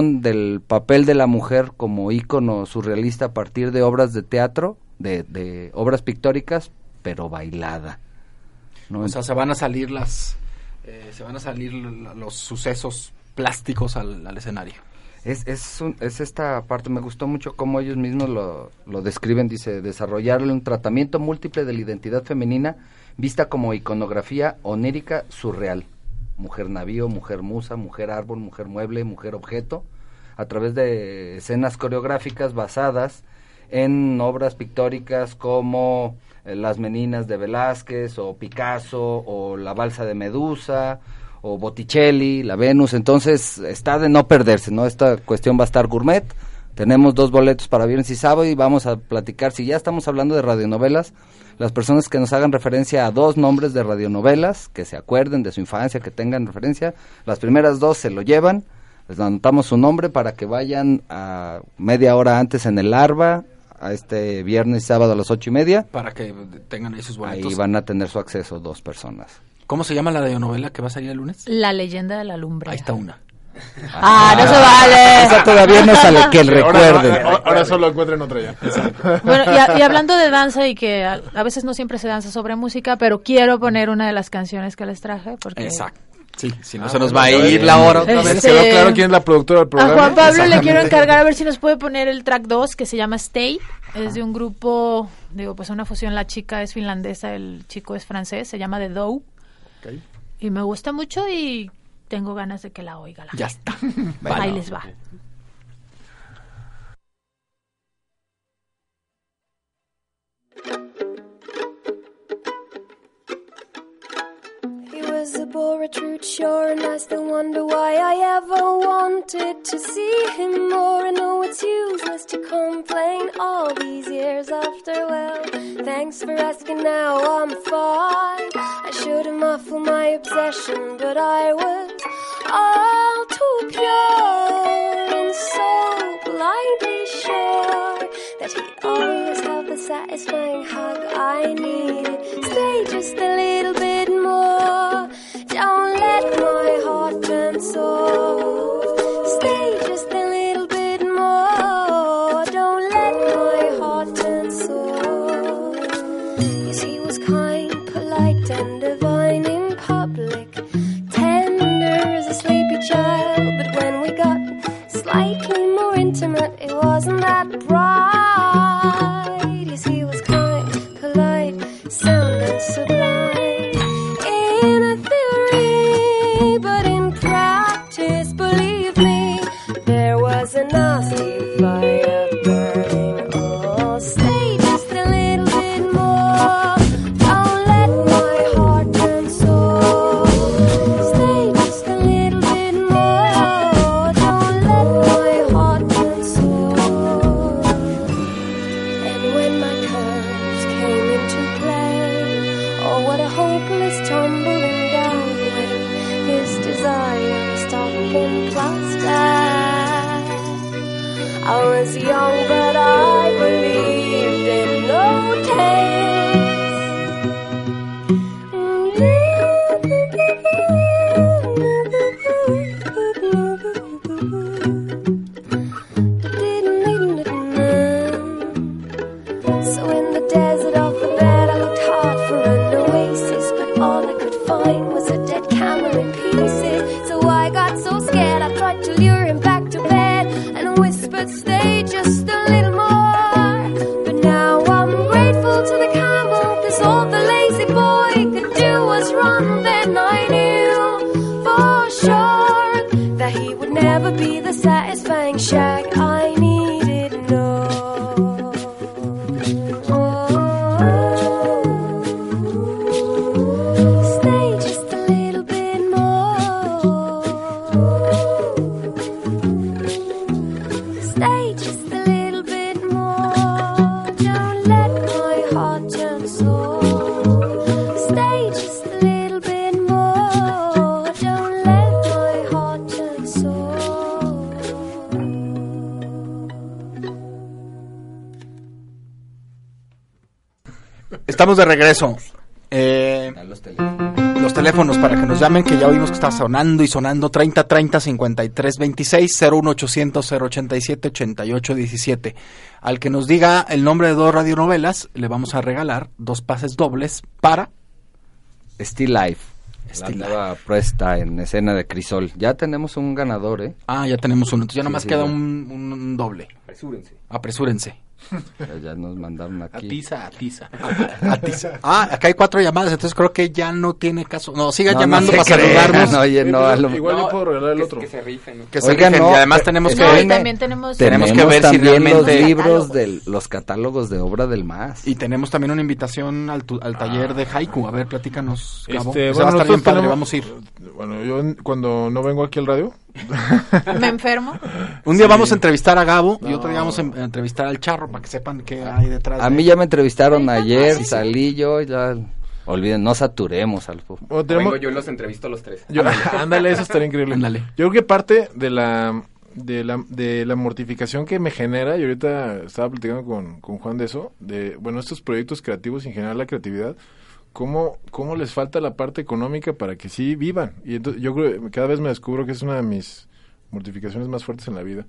visión del papel de la mujer como ícono surrealista a partir de obras de teatro, de, de obras pictóricas, pero bailada. ¿no? O sea, se van a salir las, eh, se van a salir los sucesos plásticos al, al escenario. Es, es, un- es esta parte, me gustó mucho cómo ellos mismos lo, lo describen, dice, desarrollarle un tratamiento múltiple de la identidad femenina vista como iconografía onírica surreal. Mujer navío, mujer musa, mujer árbol, mujer mueble, mujer objeto, a través de escenas coreográficas basadas en obras pictóricas como eh, Las Meninas de Velázquez o Picasso o La Balsa de Medusa o Botticelli, La Venus, entonces está de no perderse, ¿no? Esta cuestión va a estar gourmet. Tenemos dos boletos para viernes y sábado y vamos a platicar, si ya estamos hablando de radionovelas, las personas que nos hagan referencia a dos nombres de radionovelas, que se acuerden de su infancia, que tengan referencia, las primeras dos se lo llevan, les anotamos su nombre para que vayan a media hora antes en el Arba, a este viernes y sábado a las ocho y media, Para que tengan ahí sus boletos. ahí van a tener su acceso dos personas. ¿Cómo se llama la radionovela que va a salir el lunes? La leyenda de la lumbre. Ahí está una. Ah, no se vale. Esa todavía no sale, que Ahora, recuerden. ahora- ahora solo encuentren otra ya. Bueno, y, a- y hablando de danza y que a, a veces no siempre se danza sobre música, pero quiero poner una de las canciones que les traje porque Exacto. Sí, si no Ah, se nos va a ir la hora otra Este- vez. ¿Quedó claro quién es la productora del a programa? Juan Pablo le quiero encargar a ver si nos puede poner el track 2 que se llama Stay. Es de un grupo, digo, pues una fusión, la chica es finlandesa, el chico es francés, se llama The Dough. Ok. Y me gusta mucho y tengo ganas de que la oiga la Ya gente. está. Ahí les va. He was a boy, a true sure, and I still wonder why I ever wanted to see him more. I know it's useless to complain all these years after. Well, thanks for asking. Now I'm fine. I should have muffled my obsession, but I was all too pure and so blindly sure that he'd always have the satisfying hug I need. Stay just a thought till you're in Estamos de regreso. Eh, los teléfonos. los teléfonos para que nos llamen, que ya oímos que está sonando y sonando 30 30 53 26 01800 087 88 17. Al que nos diga el nombre de dos radionovelas, le vamos a regalar dos pases dobles para Still Life. Still la nueva puesta en escena de Crisol. Ya tenemos un ganador, ¿eh? Ah, ya tenemos uno. Entonces ya Sí, nomás sí, queda un- un doble. Apresúrense. Apresúrense. Ya, nos mandaron aquí. Atiza, atiza. Atiza. Ah, acá hay cuatro llamadas, entonces creo que ya no tiene caso. No, sigan No, llamando para crean, saludarnos. no, oye, no, a lo- Igual yo puedo regalar el otro. que se rifen. ¿no? Que se Oigan, rifen. no, y además tenemos que No, ver también tenemos... Tenemos que ver si también los realmente- libros de los catálogos de obra del MAS. y tenemos también una invitación al, tu- al taller de haiku. A ver, platícanos, Gabo. Este, Ese va a estar bien padre, tenemos- vamos a ir. Bueno, yo cuando no vengo aquí al radio, Me enfermo. Un día vamos a entrevistar a Gabo y otro día vamos a en- a entrevistar al Charro para que sepan qué hay detrás. A de- mí ya me entrevistaron Ay, ayer, sí, sí. salí yo, ya... Olviden, no saturemos al bueno, tenemos, Vengo yo los entrevisto a los tres. Yo- ándale, eso estaría increíble. Ándale. Yo creo que parte de la, de la de la mortificación que me genera, y ahorita estaba platicando con, con Juan de eso, de, bueno, estos proyectos creativos y en general la creatividad, cómo, cómo les falta la parte económica para que sí vivan. Y entonces yo creo, que cada vez me descubro que es una de mis mortificaciones más fuertes en la vida.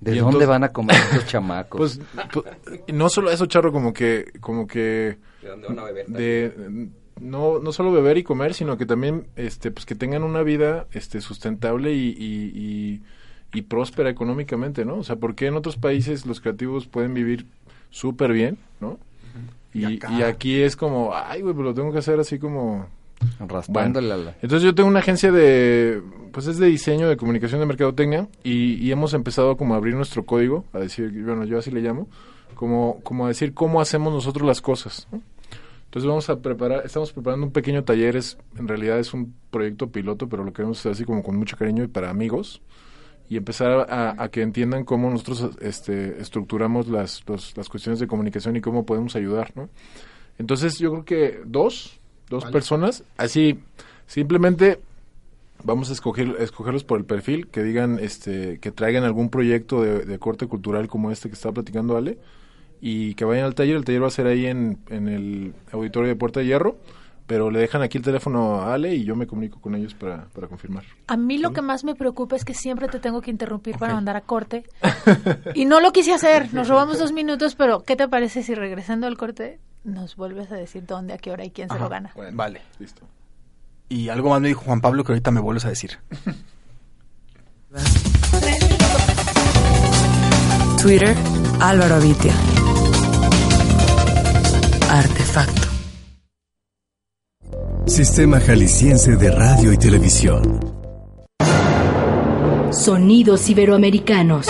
¿De Y dónde entonces- van a comer estos chamacos? Pues, pues, no solo eso, Charro, como que, como que ¿De dónde van a beber? de no, no solo beber y comer, sino que también este pues que tengan una vida este sustentable y, y, y- y próspera económicamente, ¿no? O sea, ¿por qué en otros países los creativos pueden vivir súper bien, ¿no? Y, Y acá- y aquí es como, ay, güey, pero lo tengo que hacer así como... Raspándole a la... Entonces yo tengo una agencia de, pues es de diseño, de comunicación, de mercadotecnia y, y hemos empezado como a abrir nuestro código, a decir, bueno, yo así le llamo, como, como a decir cómo hacemos nosotros las cosas. ¿no? Entonces vamos a preparar, estamos preparando un pequeño taller, es, en realidad es un proyecto piloto, pero lo queremos hacer así como con mucho cariño y para amigos y empezar a, a que entiendan cómo nosotros este, estructuramos las, los- las cuestiones de comunicación y cómo podemos ayudar, ¿no? Entonces yo creo que dos, dos personas, así simplemente vamos a escoger, escogerlos por el perfil, que digan, este, que traigan algún proyecto de, de corte cultural como este que está platicando Ale y que vayan al taller. El taller va a ser ahí en, en el auditorio de Puerta de Hierro, pero le dejan aquí el teléfono a Ale y yo me comunico con ellos para, para confirmar. A mí lo que más me preocupa es que siempre te tengo que interrumpir para mandar a corte. Y no lo quise hacer. Nos robamos dos minutos, pero ¿qué te parece si regresando al corte nos vuelves a decir dónde, a qué hora y quién se lo gana? Vale. Listo. Y algo más me dijo Juan Pablo que ahorita me vuelves a decir. Twitter, Álvaro Avitia. Artefacto. Sistema Jalisciense de Radio y Televisión. Sonidos iberoamericanos.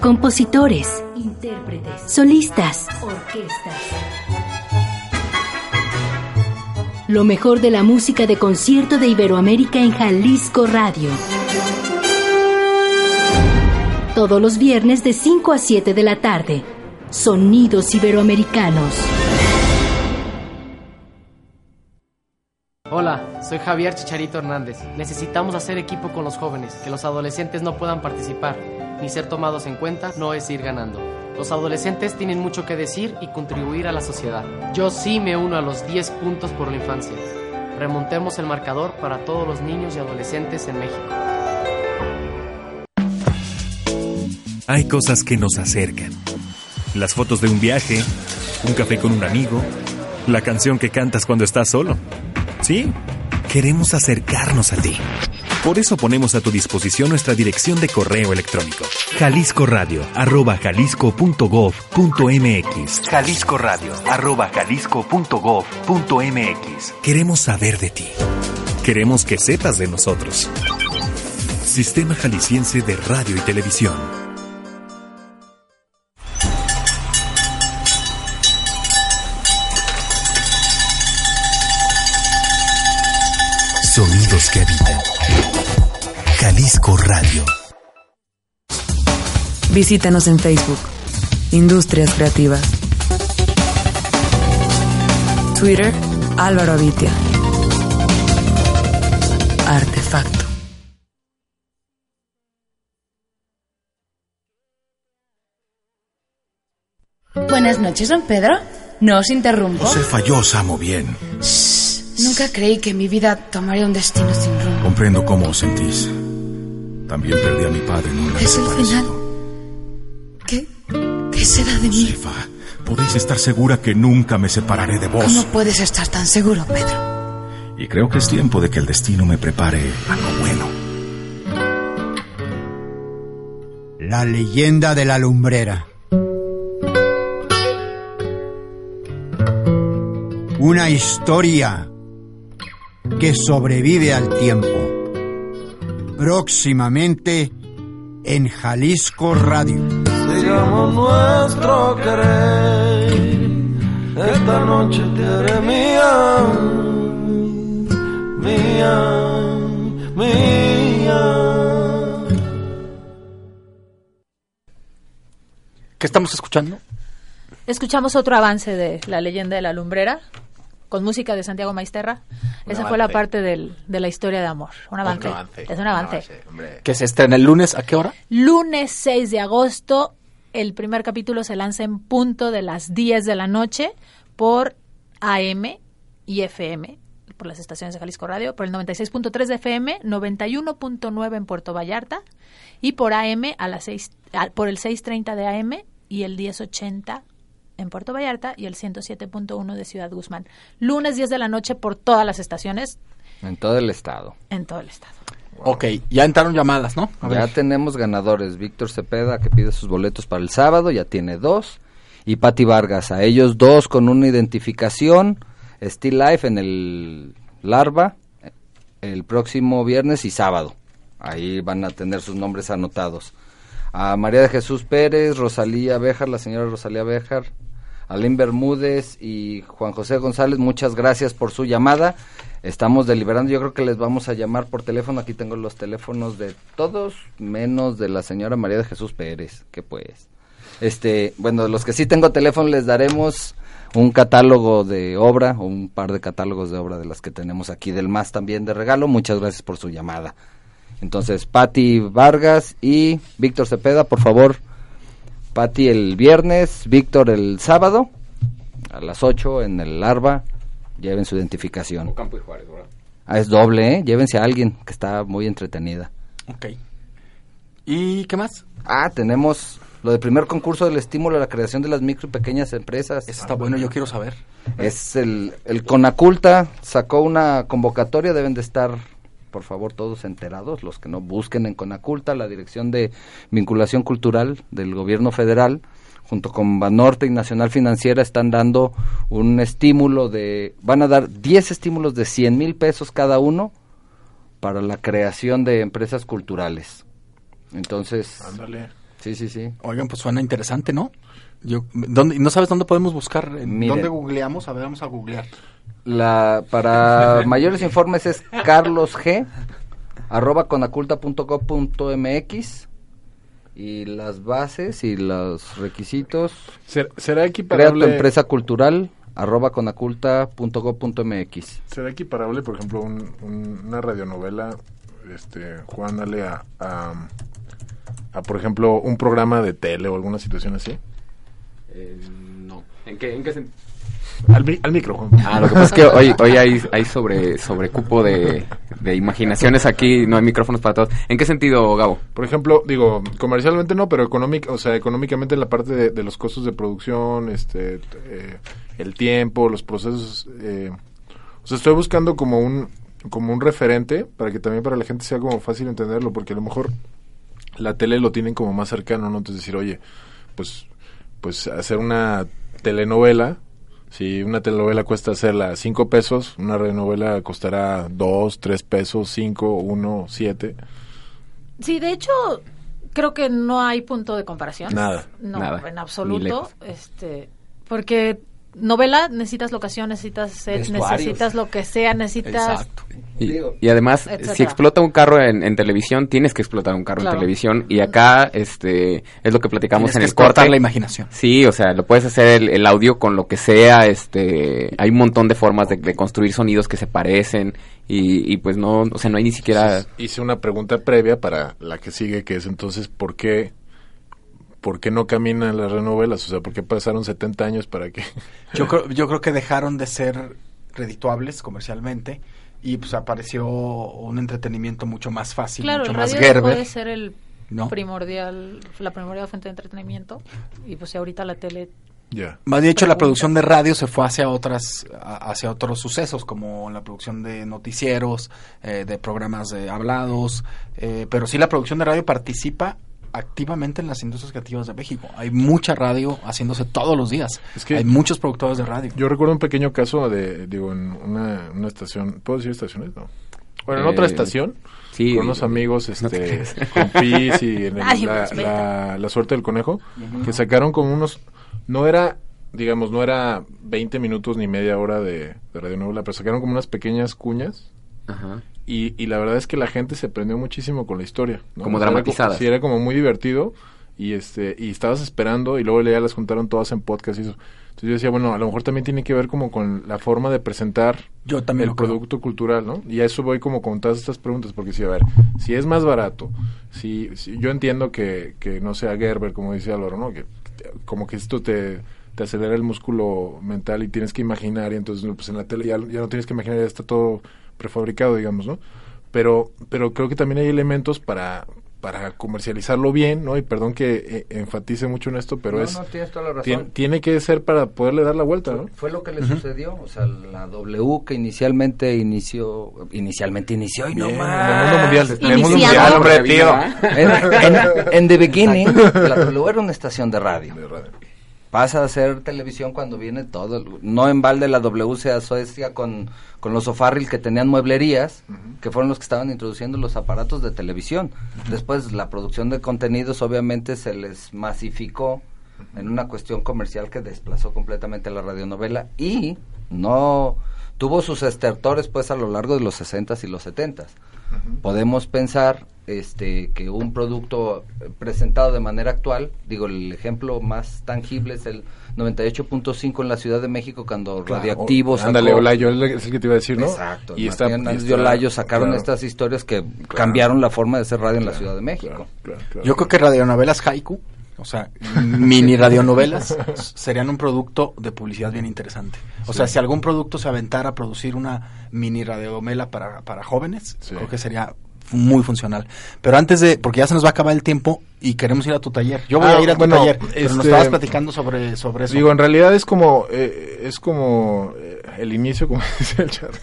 Compositores. Intérpretes. Solistas. Orquestas. Lo mejor de la música de concierto de Iberoamérica en Jalisco Radio. Todos los viernes de 5 a 7 de la tarde. Sonidos iberoamericanos. Hola, soy Javier Chicharito Hernández. Necesitamos hacer equipo con los jóvenes, que los adolescentes no puedan participar ni ser tomados en cuenta no es ir ganando. Los adolescentes tienen mucho que decir y contribuir a la sociedad. Yo sí me uno a los 10 puntos por la infancia. Remontemos el marcador para todos los niños y adolescentes en México. Hay cosas que nos acercan. Las fotos de un viaje, un café con un amigo, la canción que cantas cuando estás solo. Sí, queremos acercarnos a ti. Por eso ponemos a tu disposición nuestra dirección de correo electrónico. Jalisco Radio, arroba jalisco.gov.mx. Jalisco Radio, arroba jalisco.gov.mx. Queremos saber de ti. Queremos que sepas de nosotros. Sistema Jalisciense de Radio y Televisión. Jalisco Radio. Visítanos en Facebook. Industrias Creativas. Twitter, Álvaro Avitia. Artefacto. Buenas noches, don Pedro. No os interrumpo. Se falló, Samo, bien. No Nunca creí que mi vida tomaría un destino sin rumbo. Comprendo cómo os sentís. También perdí a mi padre en un lance Es el final. ¿Qué? ¿Qué será de mí? Josefa, podéis estar segura que nunca me separaré de vos. ¿Cómo puedes estar tan seguro, Pedro? Y creo que es tiempo de que el destino me prepare algo bueno. La leyenda de la lumbrera. Una historia que sobrevive al tiempo. Próximamente en Jalisco Radio. Sigamos nuestro querer. Esta noche te haré mía, mía, mía. ¿Qué estamos escuchando? Escuchamos otro avance de La leyenda de la lumbrera con música de Santiago Maisterra. Un Esa fue la parte del- de la historia de amor. Un avance. avance. Es un avance. Que se estrena el lunes, ¿a qué hora? Lunes 6 de agosto, el primer capítulo se lanza en punto de las 10 de la noche por AM y FM, por las estaciones de Jalisco Radio, por el 96.3 de FM, 91.9 en Puerto Vallarta y por AM a las 6, a- por el 6.30 de AM y el 10.80 en Puerto Vallarta y el 107.1 de Ciudad Guzmán. Lunes 10 de la noche por todas las estaciones En todo el estado. en todo el estado. Ok, ya entraron llamadas, ¿no? A ya ver. tenemos ganadores. Víctor Cepeda, que pide sus boletos para el sábado, ya tiene dos. Y Patti Vargas, a ellos dos con una identificación. Still Life en el Larva, el próximo viernes y sábado. Ahí van a tener sus nombres anotados. A María de Jesús Pérez, Rosalía Béjar, la señora Rosalía Béjar, Alín Bermúdez y Juan José González, muchas gracias por su llamada. Estamos deliberando, yo creo que les vamos a llamar por teléfono. Aquí tengo los teléfonos de todos, menos de la señora María de Jesús Pérez, que pues. Este, bueno, los que sí tengo teléfono les daremos un catálogo de obra, un par de catálogos de obra de las que tenemos aquí del MAS también de regalo. Muchas gracias por su llamada. Entonces, Patti Vargas y Víctor Cepeda, por favor. Patti el viernes, Víctor el sábado, a las 8 en el Larva. Lleven su identificación. Campo y Juárez, ¿verdad? Ah, es doble, ¿eh? Llévense a alguien que está muy entretenida. Ok. ¿Y qué más? Ah, tenemos lo del primer concurso del estímulo a la creación de las micro y pequeñas empresas. Eso está bueno, yo quiero saber. Es el, el Conaculta sacó una convocatoria, deben de estar, por favor, todos enterados, los que no busquen en Conaculta, la Dirección de Vinculación Cultural del Gobierno Federal, junto con Banorte y Nacional Financiera, están dando un estímulo de, van a dar 10 estímulos de 100 mil pesos cada uno para la creación de empresas culturales. Entonces, Ándale. sí, sí, sí. Oigan, pues suena interesante, ¿no? Yo, ¿dónde, ¿No sabes dónde podemos buscar? ¿En Miren. ¿Dónde googleamos? A ver, vamos a googlear. La, para mayores informes es Carlos G arroba conaculta.gov.mx y las bases y los requisitos ¿Ser- ¿Será crea tu equiparable, empresa cultural arroba conaculta.gov.mx será equiparable, por ejemplo, un- un- una radionovela, este, jugándole a, a, a, por ejemplo, un programa de tele o alguna situación así? Eh, no. ¿En qué, en qué sen- Al, al micro, Juan. Ah, lo que pasa es que hoy, hoy hay, hay sobre, sobre cupo de, de imaginaciones aquí, no hay micrófonos para todos. ¿En qué sentido, Gabo? Por ejemplo, digo, comercialmente no, pero económica, o sea, económicamente en la parte de, de los costos de producción, este, eh, el tiempo, los procesos, eh, o sea, estoy buscando como un, como un referente para que también para la gente sea como fácil entenderlo, porque a lo mejor la tele lo tienen como más cercano, ¿no? Entonces decir, oye, pues, pues hacer una telenovela, si una telenovela cuesta hacerla cinco pesos, una radionovela costará dos, tres pesos, cinco, uno, siete. Sí, de hecho, creo que no hay punto de comparación. Nada. No, Nada. en absoluto. Este, porque novela necesitas locación, necesitas set, necesitas lo que sea, necesitas Y, y además, Etcétera. si explota un carro en, en televisión, tienes que explotar un carro Claro. en televisión. Y acá, este, es lo que platicamos Tienes en que el corte. la imaginación. Sí, o sea, lo puedes hacer el, el audio con lo que sea, este, hay un montón de formas de, de construir sonidos que se parecen y, y pues no, o sea, no hay ni siquiera... hice una pregunta previa para la que sigue, que es entonces, ¿por qué, por qué no caminan las renovelas? O sea, ¿por qué pasaron 70 años para que...? Yo creo, yo creo que dejaron de ser redituables comercialmente y pues apareció un entretenimiento mucho más fácil, Claro, mucho el más radio Gerber. puede ser el ¿no? primordial, la primordial fuente de entretenimiento y pues si ahorita la tele Ya. Más de hecho, la producción de radio se fue hacia otras, hacia otros sucesos, como la producción de noticieros, eh, de programas de hablados, eh, pero sí la producción de radio participa activamente en las industrias creativas de México. Hay mucha radio haciéndose todos los días. Es que- Hay muchos productores de radio. Yo recuerdo un pequeño caso de, digo, en una, una estación, ¿puedo decir estaciones? No. Bueno, en Eh, otra estación, sí, con unos eh, amigos, este, con Pis y en el- la, la- la suerte del conejo, que sacaron como unos, no era, digamos, no era 20 minutos ni media hora de, de radionovela, pero sacaron como unas pequeñas cuñas Ajá. Y, y la verdad es que la gente se prendió muchísimo con la historia. ¿no? Como dramatizadas. sí, era como muy divertido y este y estabas esperando y luego ya las juntaron todas en podcast y eso. Entonces yo decía, bueno, a lo mejor también tiene que ver como con la forma de presentar Yo también el creo. producto cultural, ¿no? Y a eso voy como con todas estas preguntas, porque si, a ver, si es más barato, si, si- yo entiendo que, que no sea Gerber, como dice Álvaro, ¿no? Que como que esto te, te acelera el músculo mental y tienes que imaginar, y entonces pues en la tele ya, ya no tienes que imaginar, ya está todo prefabricado, digamos, ¿no? Pero, pero creo que también hay elementos para para comercializarlo bien, ¿no? Y perdón que eh, enfatice mucho en esto, pero No, es no, tienes toda la razón. tien- tiene que ser para poderle dar la vuelta, ¿no? Fue lo que le sucedió, o sea, la W que inicialmente inició, inicialmente inició y no más. en el mundo mundial, en el mundo Iniciando. mundial, hombre, tío. En, en- en The Beginning, la W era una estación de radio. Pasa a ser televisión cuando viene todo. No en balde la W se asocia con, con los O'Farrill que tenían mueblerías, que fueron los que estaban introduciendo los aparatos de televisión. Después la producción de contenidos obviamente se les masificó en una cuestión comercial que desplazó completamente la radionovela y no tuvo sus estertores pues a lo largo de los 60s y los 70s. Podemos pensar este que un producto presentado de manera actual, digo, el ejemplo más tangible es el 98.5 en la Ciudad de México cuando Radioactivo sacó- Ándale, Olayo, es el que te iba a decir, ¿no? Exacto. Y está, y de Olayo sacaron claro, estas historias que cambiaron la forma de hacer radio en la Ciudad de México. claro, claro. Yo creo que radionovelas haiku, o sea, mini radionovelas, serían un producto de publicidad bien interesante. O sea, si algún producto se aventara a producir una mini radionovela para, para jóvenes, Sí. creo que sería muy funcional. Pero antes de, porque ya se nos va a acabar el tiempo y queremos ir a tu taller. Yo voy Ah, a ir a tu bueno, taller, pero nos este, estabas platicando sobre, sobre eso. Digo, en realidad es como eh, es como eh, el inicio, como dice el chat,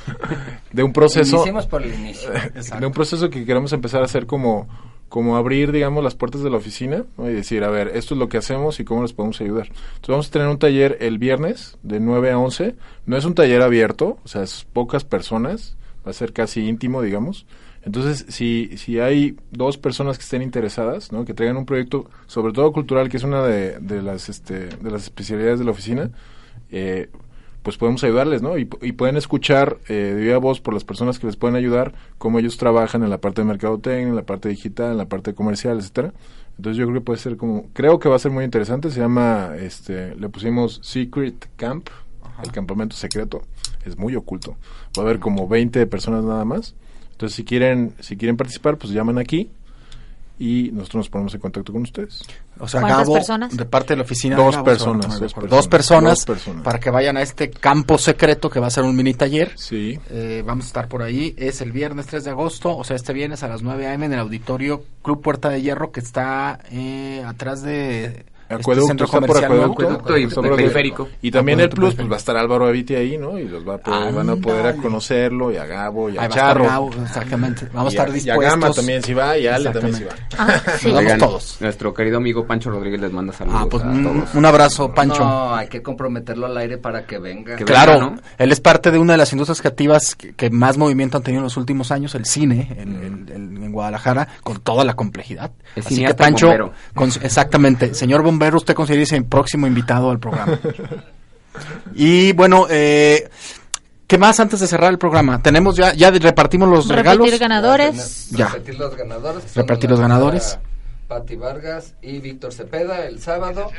de un proceso Iniciemos por el inicio. de un proceso que queremos empezar a hacer como como abrir, digamos, las puertas de la oficina ¿no? y decir, a ver, esto es lo que hacemos y cómo les podemos ayudar. Entonces vamos a tener un taller el viernes de 9 a 11. No es un taller abierto, o sea, es pocas personas, va a ser casi íntimo, digamos. Entonces, si, si hay dos personas que estén interesadas, ¿no? que traigan un proyecto, sobre todo cultural, que es una de, de las, este, de las especialidades de la oficina, eh, pues podemos ayudarles, ¿no? Y, y pueden escuchar eh, de viva voz por las personas que les pueden ayudar, cómo ellos trabajan en la parte de mercadotecnia, en la parte digital, en la parte comercial, etcétera. Entonces yo creo que puede ser como, creo que va a ser muy interesante, se llama, este, le pusimos Secret Camp, el campamento secreto, es muy oculto. Va a haber como 20 personas nada más. Entonces si quieren, si quieren participar, pues llaman aquí y nosotros nos ponemos en contacto con ustedes. O sea, ¿Cuántas Gabo, personas? de parte de la oficina. Dos de Gabo, personas, dos personas, personas, dos personas. para que vayan a este campo secreto que va a ser un mini taller. Sí. Eh, vamos a estar por ahí. Es el viernes 3 de agosto, o sea, este viernes a las 9 a.m. en el auditorio Club Puerta de Hierro, que está eh, atrás de Acueducto, está por nuevo. Acueducto y periférico. Y también el plus, pues va a estar Álvaro Aviti ahí, ¿no? Y los va a poder- van a poder a conocerlo, y a Gabo, y a Ahí va a Charro. Gabo, exactamente. Vamos y a estar Y a dispuestos. Gama también si va, y a Ale también si va. Ah, sí. Nos vamos Oigan, todos. Nuestro querido amigo Pancho Rodríguez les manda saludos Ah, pues a un, todos. un abrazo, Pancho. No, hay que comprometerlo al aire para que venga. Que Claro, venga, ¿no? él es parte de una de las industrias creativas que, que más movimiento han tenido en los últimos años, el cine en, en- en- en Guadalajara, con toda la complejidad. Es Así que Pancho, con- exactamente, señor bombero, usted considera el próximo invitado al programa. y bueno, eh, ¿qué más antes de cerrar el programa? Tenemos ya, ya repartimos los regalos. Repetir ganadores. Ya. Repetir los ganadores. Repetir los ganadores. Pati Vargas y Víctor Cepeda el sábado.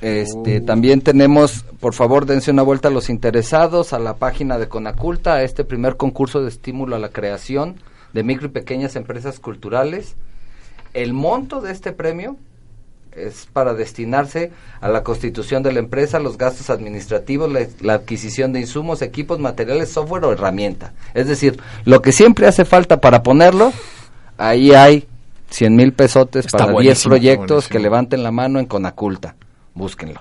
Este, también tenemos, por favor, dense una vuelta a los interesados a la página de Conaculta, a este primer concurso de estímulo a la creación de micro y pequeñas empresas culturales. El monto de este premio es para destinarse a la constitución de la empresa, los gastos administrativos, la, la adquisición de insumos, equipos, materiales, software o herramienta. Es decir, lo que siempre hace falta para ponerlo, ahí hay 100 mil pesotes Está para 10 buenísimo, proyectos que levanten la mano en Conaculta. Búsquenlo.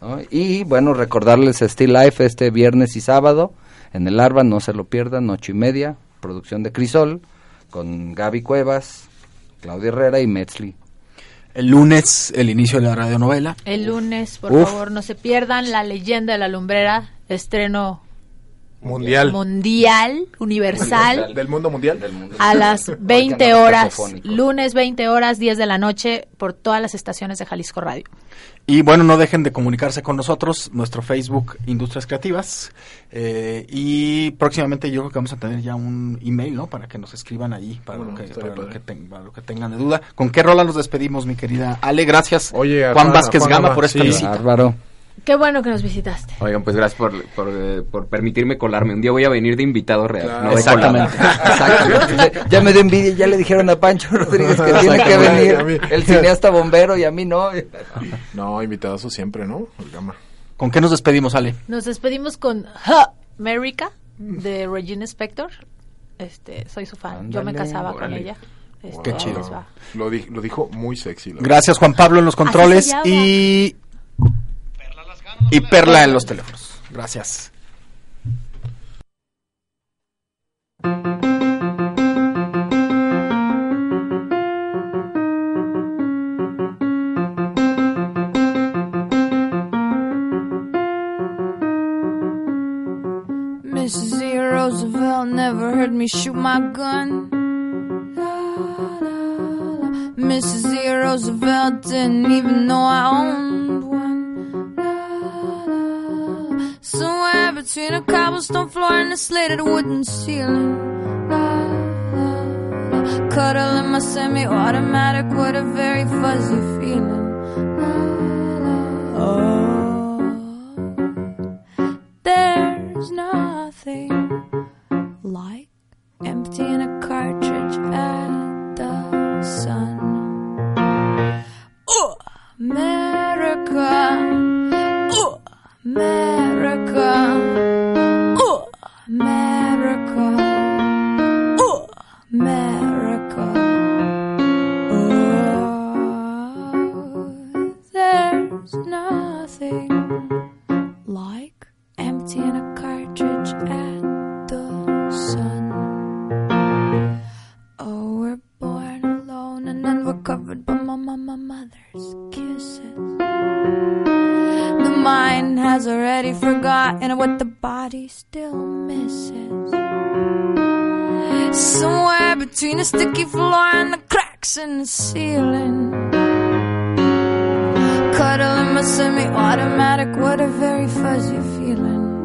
¿no? Y bueno, recordarles Still Life este viernes y sábado en el Arba, no se lo pierdan, ocho y media, producción de Crisol, con Gaby Cuevas, Claudia Herrera y Metzli. El lunes, el inicio de la radionovela. El lunes, por Uf. favor, no se pierdan La leyenda de la lumbrera, estreno Mundial. mundial, universal, Del mundo mundial. a las 20 Marcando horas, lunes 20 horas, 10 de la noche, por todas las estaciones de Jalisco Radio. Y bueno, no dejen de comunicarse con nosotros, nuestro Facebook Industrias Creativas. eh, y próximamente yo creo que vamos a tener ya un email, ¿no? Para que nos escriban ahí, para, Bueno, lo, que, para, lo que ten- para lo que tengan de duda. ¿Con qué rola nos despedimos, mi querida Ale? Gracias, Oye, Juan Vázquez Gama, por esta sí. visita. Bárbaro. Qué bueno que nos visitaste. Oigan, pues gracias por, por, eh, por permitirme colarme. Un día voy a venir de invitado real. Claro. no de Exactamente. Exactamente. ya me dio envidia, ya le dijeron a Pancho Rodríguez que tiene que venir el cineasta bombero y a mí no. No, invitadoso siempre, ¿no? ¿Con qué nos despedimos, Ale? Nos despedimos con Ha America de Regina Spector. Este, soy su fan. Yo me casaba con ella. Este, Qué chido. va. Lo, di- lo dijo muy sexy. Gracias, Juan Pablo, en los controles y... Y Perla en los teléfonos. Gracias. Mrs. E. Roosevelt never heard me shoot my gun. Mrs. E. Roosevelt didn't even know I owned between a cobblestone floor and a slated wooden ceiling. Cuddle in my semi-automatic with a very fuzzy feeling. Oh, there's nothing like emptying a cartridge at the sun. America. Oh, America. Oh, the in my semi-automatic, what a very fuzzy feeling.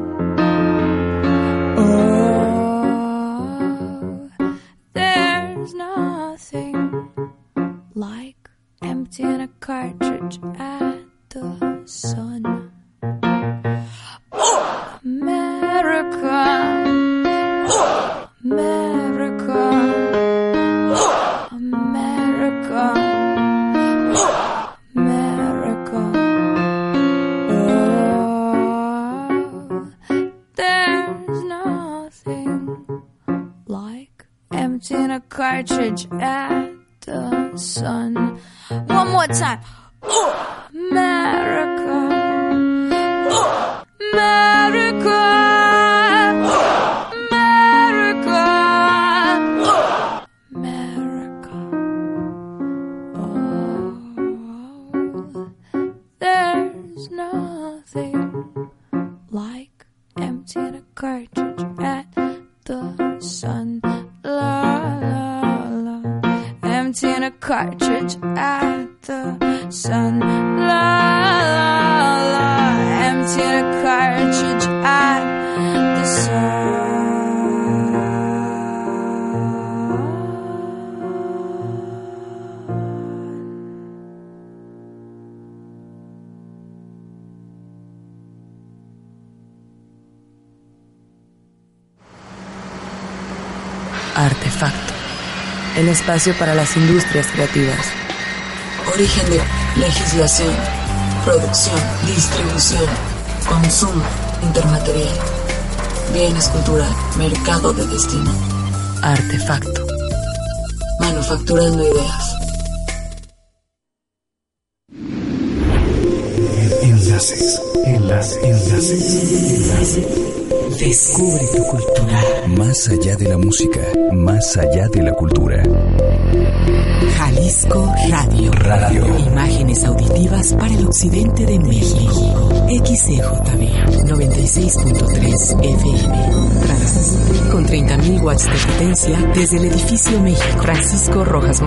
Artefacto. El espacio para las industrias creativas. Origen de legislación, producción, distribución, consumo, intermaterial, bienes culturales, mercado de destino, artefacto, manufacturando ideas. Enlaces, enlaces, enlaces, enlaces. Descubre tu cultura. Más allá de la música, más allá de la cultura. Jalisco Radio. Radio. Imágenes auditivas para el occidente de México. XCJB 96.3 FM. Transmite con 30.000 watts de potencia desde el edificio México. Francisco Rojas